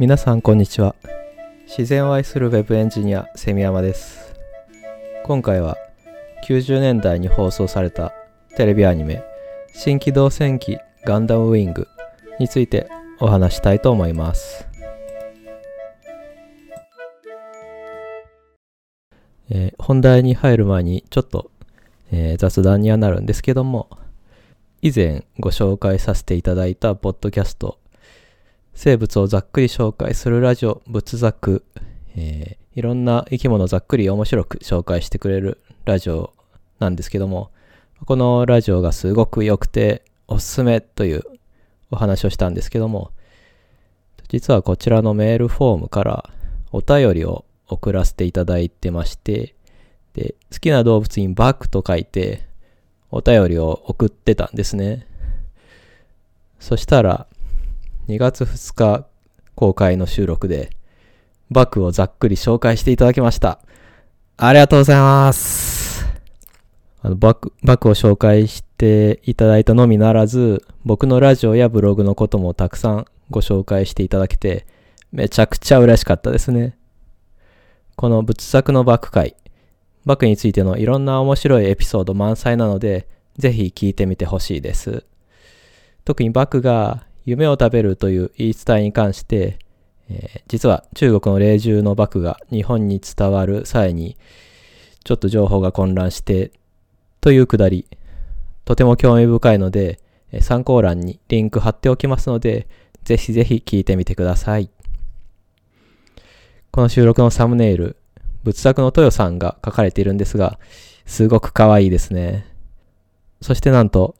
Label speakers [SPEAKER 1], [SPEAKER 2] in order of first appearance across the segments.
[SPEAKER 1] 皆さんこんにちは。自然を愛するウェブエンジニアセミヤマです。今回は90年代に放送されたテレビアニメ新機動戦記ガンダムウィングについてお話したいと思います。えー、本題に入る前にちょっと、えー、雑談にはなるんですけども以前ご紹介させていただいたポッドキャスト生物をざっくり紹介するラジオ仏作、えー、いろんな生き物をざっくり面白く紹介してくれるラジオなんですけどもこのラジオがすごく良くておすすめというお話をしたんですけども実はこちらのメールフォームからお便りを送らせていただいてまして、で、好きな動物にバックと書いて、お便りを送ってたんですね。そしたら、2月2日公開の収録で、バクをざっくり紹介していただきました。ありがとうございます。あのバック、バクを紹介していただいたのみならず、僕のラジオやブログのこともたくさんご紹介していただけて、めちゃくちゃ嬉しかったですね。この仏作のバック会、バックについてのいろんな面白いエピソード満載なので、ぜひ聞いてみてほしいです。特にバックが夢を食べるという言い伝えに関して、えー、実は中国の霊獣のバクが日本に伝わる際に、ちょっと情報が混乱して、というくだり、とても興味深いので、参考欄にリンク貼っておきますので、ぜひぜひ聞いてみてください。この収録のサムネイル、仏作の豊さんが書かれているんですが、すごく可愛いですね。そしてなんと、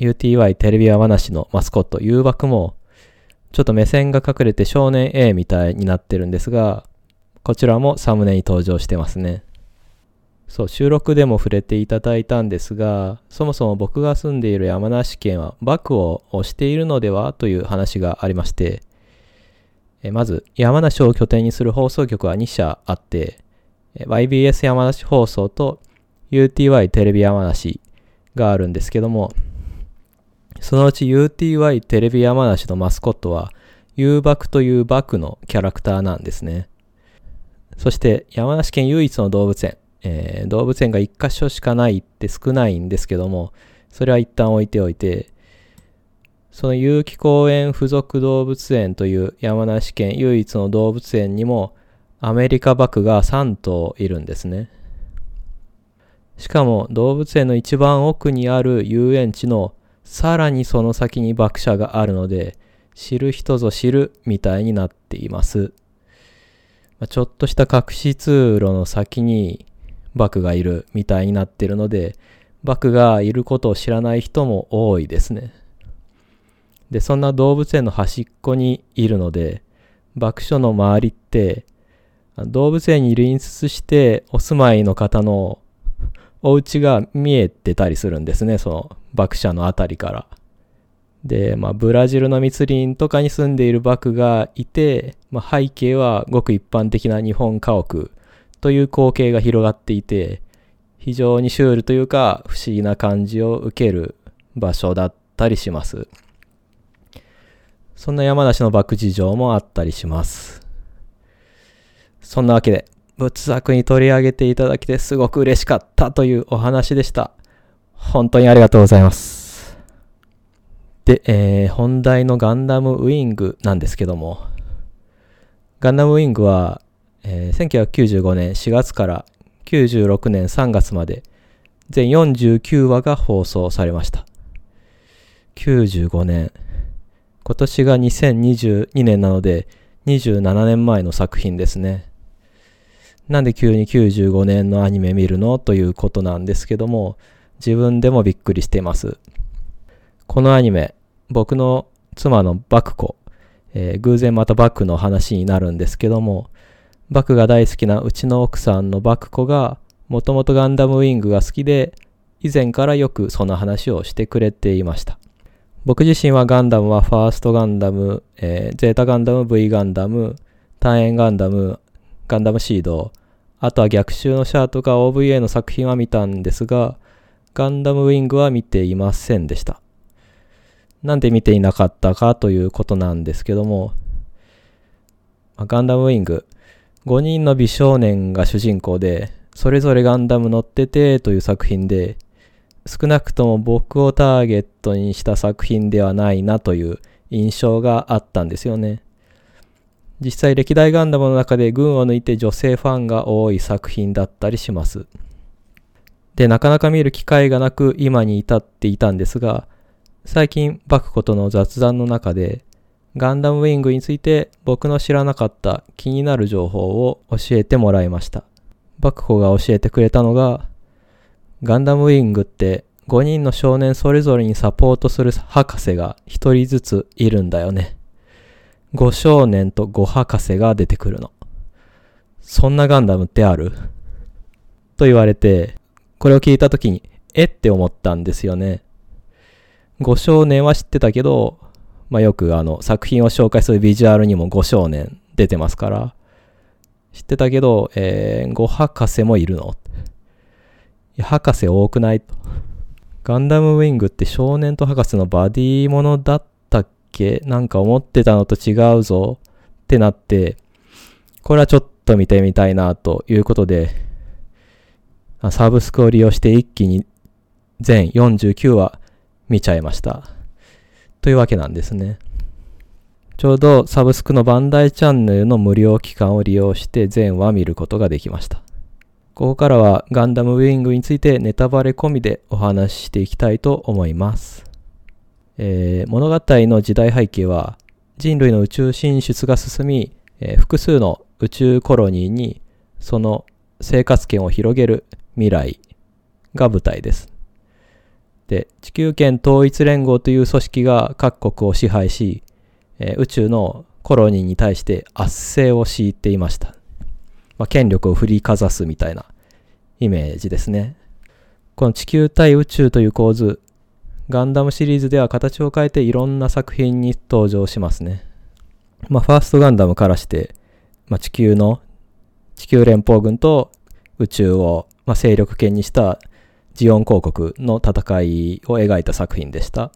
[SPEAKER 1] UTY テレビ山梨のマスコット、誘惑も、ちょっと目線が隠れて少年 A みたいになってるんですが、こちらもサムネに登場してますね。そう、収録でも触れていただいたんですが、そもそも僕が住んでいる山梨県はバクを押しているのでは？という話がありまして、えまず、山梨を拠点にする放送局は2社あって、YBS 山梨放送と UTY テレビ山梨があるんですけども、そのうち UTY テレビ山梨のマスコットは U バクというバクのキャラクターなんですね。そして山梨県唯一の動物園、えー、動物園が1箇所しかないって少ないんですけども、それは一旦置いておいて、その有機公園附属動物園という山梨県唯一の動物園にもアメリカバクが3頭いるんですね。しかも動物園の一番奥にある遊園地のさらにその先に爆者があるので知る人ぞ知るみたいになっています。まちょっとした隠し通路の先にバクがいるみたいになってるのでバクがいることを知らない人も多いですね。で、そんな動物園の端っこにいるので、爆所の周りって、動物園に隣接してお住まいの方のお家が見えてたりするんですね、その爆者のあたりから。で、まあ、ブラジルの密林とかに住んでいるバクがいて、まあ、背景はごく一般的な日本家屋という光景が広がっていて、非常にシュールというか不思議な感じを受ける場所だったりします。そんな山梨のバク事情もあったりします。そんなわけで、仏作に取り上げていただきてすごく嬉しかったというお話でした。本当にありがとうございます。で、えー、本題のガンダムウィングなんですけども、ガンダムウィングは、えー、1995年4月から96年3月まで全49話が放送されました。95年。今年が2022年なので27年前の作品ですね。なんで急に95年のアニメ見るの？ということなんですけども、自分でもびっくりしています。このアニメ、僕の妻のバクコ、えー、偶然またバクの話になるんですけども、バクが大好きなうちの奥さんのバクコが、もともとガンダムウィングが好きで、以前からよくその話をしてくれていました。僕自身はガンダムはファーストガンダム、えー、ゼータガンダム、V ガンダム、単円ガンダム、ガンダムシード、あとは逆襲のシャアとか OVA の作品は見たんですが、ガンダムウィングは見ていませんでした。なんで見ていなかったかということなんですけども、ガンダムウィング、5人の美少年が主人公で、それぞれガンダム乗っててという作品で、少なくとも僕をターゲットにした作品ではないなという印象があったんですよね。実際歴代ガンダムの中で群を抜いて女性ファンが多い作品だったりします。で、なかなか見る機会がなく今に至っていたんですが、最近バクコとの雑談の中で、ガンダムウィングについて僕の知らなかった気になる情報を教えてもらいました。バクコが教えてくれたのが、ガンダムウィングって5人の少年それぞれにサポートする博士が1人ずついるんだよね。5少年と5博士が出てくるの。そんなガンダムってある？と言われて、これを聞いた時に、えって思ったんですよね。5少年は知ってたけど、まあ、よくあの作品を紹介するビジュアルにも5少年出てますから、知ってたけど、えー、5博士もいるの、博士多くない？と。ガンダムウィングって少年と博士のバディものだったけなんか思ってたのと違うぞってなって、これはちょっと見てみたいなということで、サブスクを利用して一気に全49話見ちゃいました。というわけなんですね。ちょうどサブスクのバンダイチャンネルの無料期間を利用して全話見ることができました。ここからはガンダムウィングについてネタバレ込みでお話ししていきたいと思います。えー、物語の時代背景は人類の宇宙進出が進み、えー、複数の宇宙コロニーにその生活圏を広げる未来が舞台です。で、地球圏統一連合という組織が各国を支配し、えー、宇宙のコロニーに対して圧政を敷いていました。まあ、権力を振りかざすみたいなイメージですね。この地球対宇宙という構図、ガンダムシリーズでは形を変えていろんな作品に登場しますね。まあ、ファーストガンダムからして、まあ、地球の、地球連邦軍と宇宙を、まあ、勢力圏にしたジオン公国の戦いを描いた作品でした。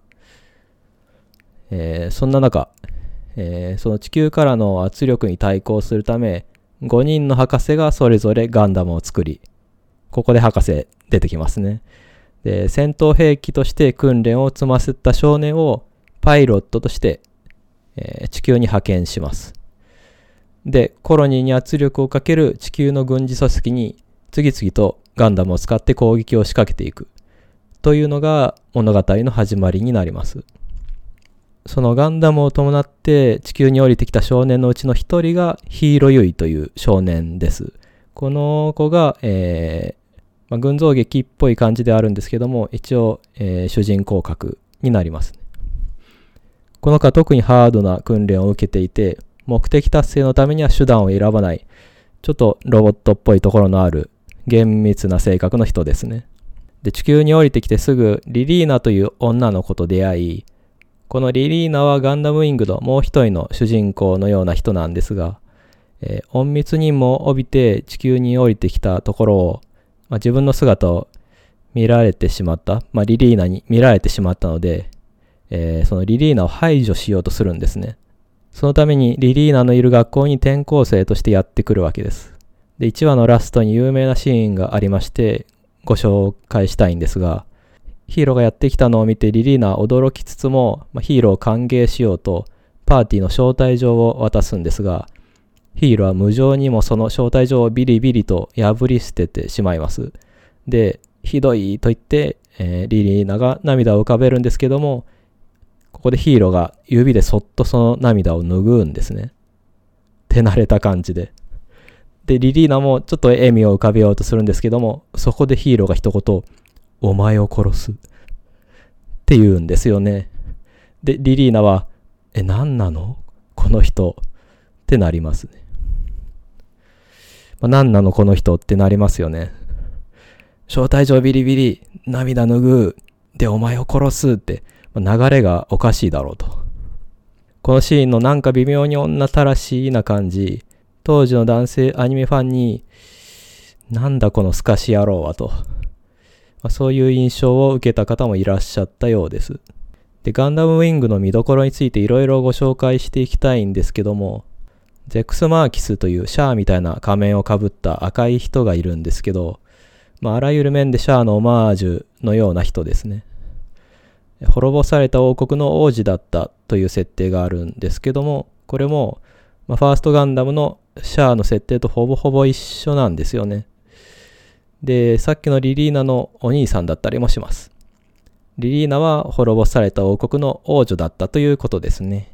[SPEAKER 1] えー、そんな中、えー、その地球からの圧力に対抗するため、5人の博士がそれぞれガンダムを作り、ここで博士出てきますね。で、戦闘兵器として訓練を積ませた少年をパイロットとして、えー、地球に派遣します。で、コロニーに圧力をかける地球の軍事組織に次々とガンダムを使って攻撃を仕掛けていくというのが物語の始まりになります。そのガンダムを伴って地球に降りてきた少年のうちの一人がヒーロユイという少年です。この子が、えーまあ、群像劇っぽい感じであるんですけども、一応、えー、主人公格になります、ね。この子は特にハードな訓練を受けていて、目的達成のためには手段を選ばない、ちょっとロボットっぽいところのある厳密な性格の人ですね。で、地球に降りてきてすぐリリーナという女の子と出会い、このリリーナはガンダムウィングのもう一人の主人公のような人なんですが、えー、隠密任務を帯びて地球に降りてきたところを、まあ、自分の姿を見られてしまった、まあ、リリーナに見られてしまったので、えー、そのリリーナを排除しようとするんですね。そのためにリリーナのいる学校に転校生としてやってくるわけです。で、1話のラストに有名なシーンがありまして、ご紹介したいんですが、ヒーローがやってきたのを見てリリーナは驚きつつも、まあ、ヒーローを歓迎しようと、パーティーの招待状を渡すんですが、ヒーローは無情にもその招待状をビリビリと破り捨ててしまいます。で、ひどいと言って、えー、リリーナが涙を浮かべるんですけども、ここでヒーローが指でそっとその涙を拭うんですね。手慣れた感じで。で、リリーナもちょっと笑みを浮かべようとするんですけども、そこでヒーローが一言、お前を殺す。って言うんですよね。で、リリーナは、え、何なの？この人。ってなりますね。まあ、何なのこの人ってなりますよね。招待状ビリビリ、涙拭う。で、お前を殺すって、まあ、流れがおかしいだろうと。このシーンのなんか微妙に女たらしいな感じ、当時の男性アニメファンに、なんだこのスカシ野郎はと、まあ、そういう印象を受けた方もいらっしゃったようです。で、ガンダムウィングの見どころについていろいろご紹介していきたいんですけども、ゼクスマーキスというシャアみたいな仮面をかぶった赤い人がいるんですけど、まあ、あらゆる面でシャアのオマージュのような人ですね。滅ぼされた王国の王子だったという設定があるんですけども、これも、まあ、ファーストガンダムのシャアの設定とほぼほぼ一緒なんですよね。で、さっきのリリーナのお兄さんだったりもします。リリーナは滅ぼされた王国の王女だったということですね。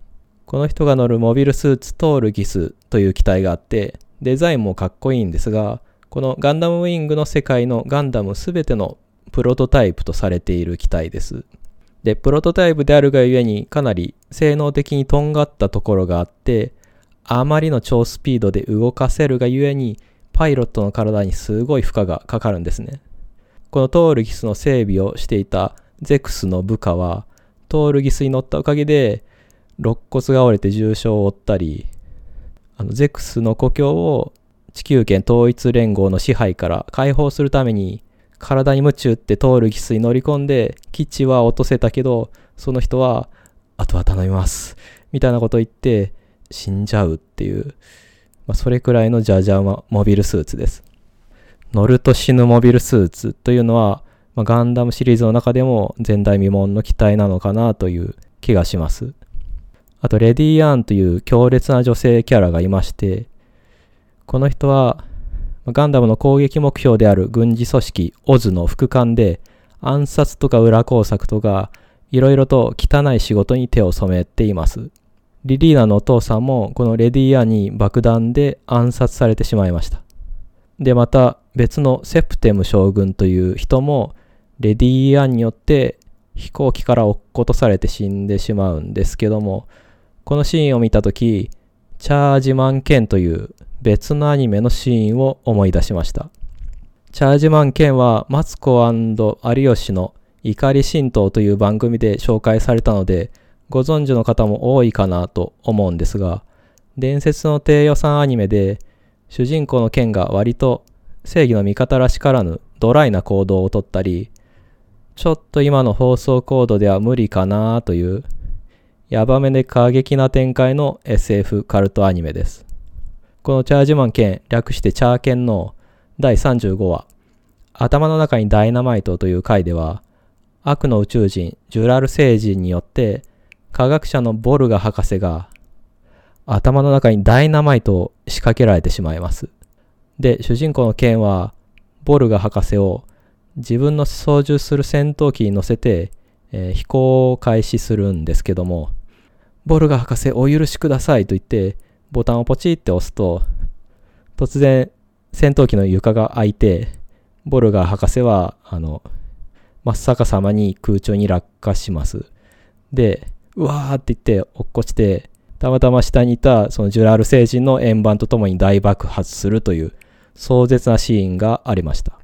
[SPEAKER 1] この人が乗るモビルスーツトールギスという機体があって、デザインもかっこいいんですが、このガンダムウィングの世界のガンダムすべてのプロトタイプとされている機体です。で、プロトタイプであるがゆえにかなり性能的にとんがったところがあって、あまりの超スピードで動かせるがゆえに、パイロットの体にすごい負荷がかかるんですね。このトールギスの整備をしていたゼクスの部下は、トールギスに乗ったおかげで、肋骨が折れて重傷を負ったり、あのゼクスの故郷を地球圏統一連合の支配から解放するために体に夢中って通るギスに乗り込んで基地は落とせたけどその人はあとは頼みますみたいなこと言って死んじゃうっていう、まあ、それくらいのジャジャマモビルスーツです。乗ると死ぬモビルスーツというのは、まあ、ガンダムシリーズの中でも前代未聞の機体なのかなという気がします。あとレディー・アンという強烈な女性キャラがいましてこの人はガンダムの攻撃目標である軍事組織オズの副官で暗殺とか裏工作とかいろいろと汚い仕事に手を染めています。リリーナのお父さんもこのレディーアーンに爆弾で暗殺されてしまいました。で、また別のセプテム将軍という人もレディーアーンによって飛行機から落っことされて死んでしまうんですけども、このシーンを見たとき、チャージマンケンという別のアニメのシーンを思い出しました。チャージマンケンはマツコ有吉の怒り神道という番組で紹介されたので、ご存知の方も多いかなと思うんですが、伝説の低予算アニメで、主人公のケンが割と正義の味方らしからぬドライな行動をとったり、ちょっと今の放送コードでは無理かなという、ヤバめで過激な展開の SF カルトアニメです。このチャージマン剣、略してチャーケンの第35話、頭の中にダイナマイトという回では、悪の宇宙人、ジュラル星人によって、科学者のボルガ博士が、頭の中にダイナマイトを仕掛けられてしまいます。で、主人公のケンは、ボルガ博士を自分の操縦する戦闘機に乗せて、えー、飛行を開始するんですけども、ボルガ博士お許しくださいと言って、ボタンをポチって押すと、突然戦闘機の床が開いて、ボルガ博士は、あの、真っ逆さまに空中に落下します。で、うわーって言って落っこちて、たまたま下にいたそのジュラール星人の円盤とともに大爆発するという壮絶なシーンがありました。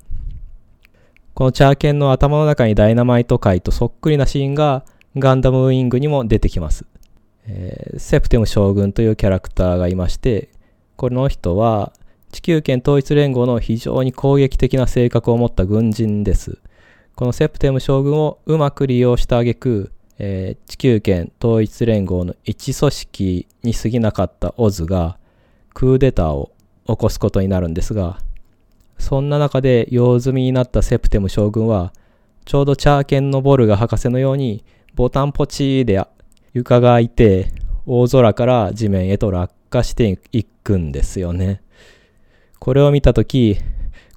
[SPEAKER 1] このチャーケンの頭の中にダイナマイト界とそっくりなシーンがガンダムウィングにも出てきます。えー、セプテム将軍というキャラクターがいまして、この人は地球圏統一連合の非常に攻撃的な性格を持った軍人です。このセプテム将軍をうまく利用した挙句、えー、地球圏統一連合の一組織に過ぎなかったオズがクーデターを起こすことになるんですが、そんな中で用済みになったセプテム将軍は、ちょうどチャーケンのボルガ博士のようにボタンポチーで床が開いて大空から地面へと落下していくんですよね。これを見たとき、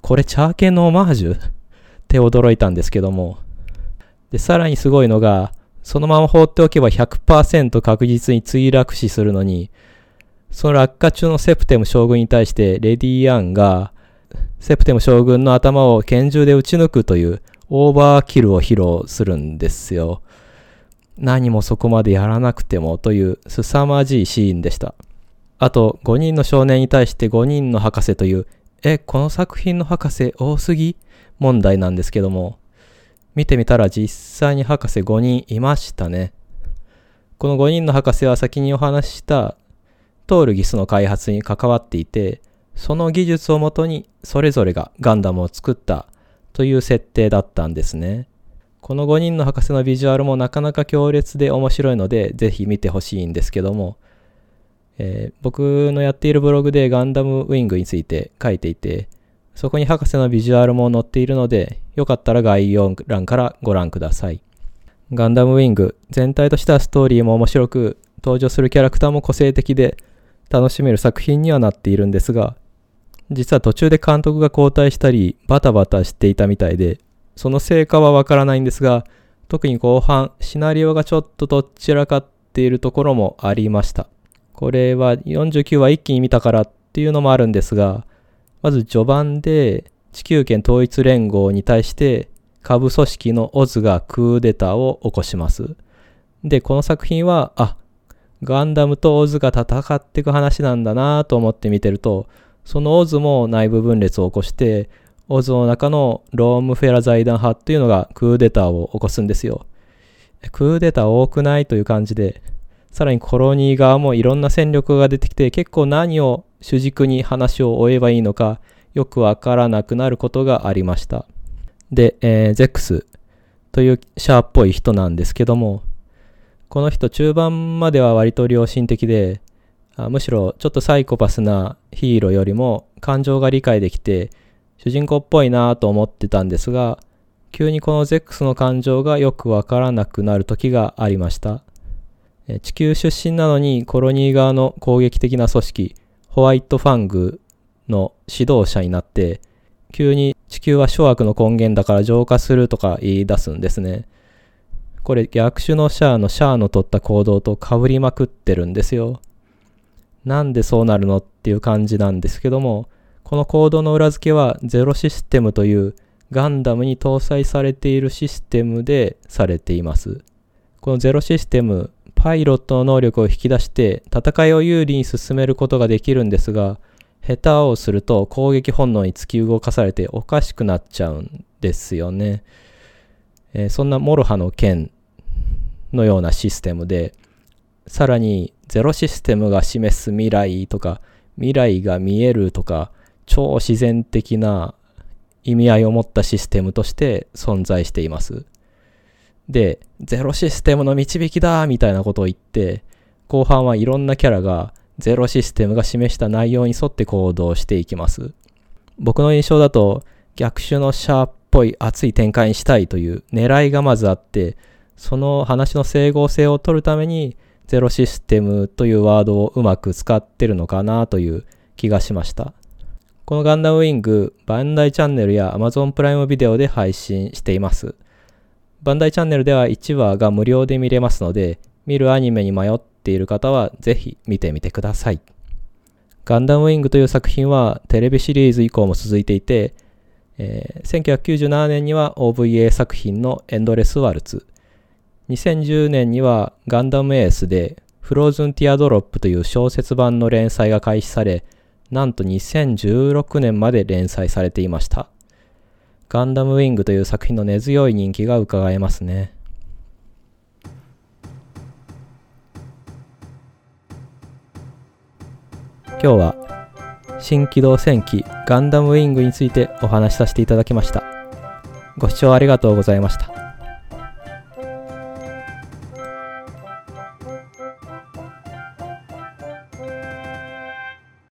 [SPEAKER 1] これチャーケンのオマージュ？って驚いたんですけども。で、さらにすごいのが、そのまま放っておけば100%確実に墜落死するのに、その落下中のセプテム将軍に対してレディ・アンが、セプテム将軍の頭を拳銃で撃ち抜くというオーバーキルを披露するんですよ。何もそこまでやらなくてもという凄まじいシーンでした。あと、5人の少年に対して5人の博士という、え、この作品の博士多すぎ？問題なんですけども、見てみたら実際に博士5人いましたね。この5人の博士は先にお話ししたトールギスの開発に関わっていて、その技術をもとにそれぞれがガンダムを作ったという設定だったんですね。この5人の博士のビジュアルもなかなか強烈で面白いので、ぜひ見てほしいんですけども、えー僕のやっているブログでガンダムウィングについて書いていて、そこに博士のビジュアルも載っているので、よかったら概要欄からご覧ください。ガンダムウィング、全体としてはストーリーも面白く、登場するキャラクターも個性的で、楽しめる作品にはなっているんですが、実は途中で監督が交代したり、バタバタしていたみたいで、その成果はわからないんですが、特に後半、シナリオがちょっとどちらかっているところもありました。これは49話一気に見たからっていうのもあるんですが、まず序盤で地球圏統一連合に対して下部組織のオズがクーデターを起こします。で、この作品は、あ、ガンダムとオズが戦っていく話なんだなと思って見てると、そのオズも内部分裂を起こして、オズの中のロームフェラ財団派っていうのがクーデターを起こすんですよ。クーデター多くないという感じで、さらにコロニー側もいろんな戦力が出てきて、結構何を主軸に話を追えばいいのか、よくわからなくなることがありました。で、えーゼックスというシャーっぽい人なんですけども、この人中盤までは割と良心的で、あむしろちょっとサイコパスなヒーローよりも感情が理解できて、主人公っぽいなと思ってたんですが、急にこのゼックスの感情がよくわからなくなる時がありました。地球出身なのにコロニー側の攻撃的な組織、ホワイトファングの指導者になって、急に地球は諸悪の根源だから浄化するとか言い出すんですね。これ逆種のシャアのシャアの取った行動と被りまくってるんですよ。なんでそうなるのっていう感じなんですけども、この行動の裏付けはゼロシステムというガンダムに搭載されているシステムでされています。このゼロシステム、パイロットの能力を引き出して戦いを有利に進めることができるんですが、下手をすると攻撃本能に突き動かされておかしくなっちゃうんですよね。えーそんな諸刃の剣のようなシステムで、さらにゼロシステムが示す未来とか、未来が見えるとか、超自然的な意味合いを持ったシステムとして存在しています。で、ゼロシステムの導きだみたいなことを言って、後半はいろんなキャラがゼロシステムが示した内容に沿って行動していきます。僕の印象だと逆種のシャーっぽい熱い展開にしたいという狙いがまずあって、その話の整合性を取るためにゼロシステムというワードをうまく使ってるのかなという気がしました。このガンダムウィング、バンダイチャンネルや Amazon プライムビデオで配信しています。バンダイチャンネルでは1話が無料で見れますので、見るアニメに迷っている方はぜひ見てみてください。ガンダムウィングという作品はテレビシリーズ以降も続いていて、えー1997年には OVA 作品のエンドレスワルツ、2010年にはガンダムエースでフローズンティアドロップという小説版の連載が開始され、なんと2016年まで連載されていました。ガンダムウィングという作品の根強い人気が伺えますね。今日は新機動戦機ガンダムウィングについてお話しさせていただきました。ご視聴ありがとうございました。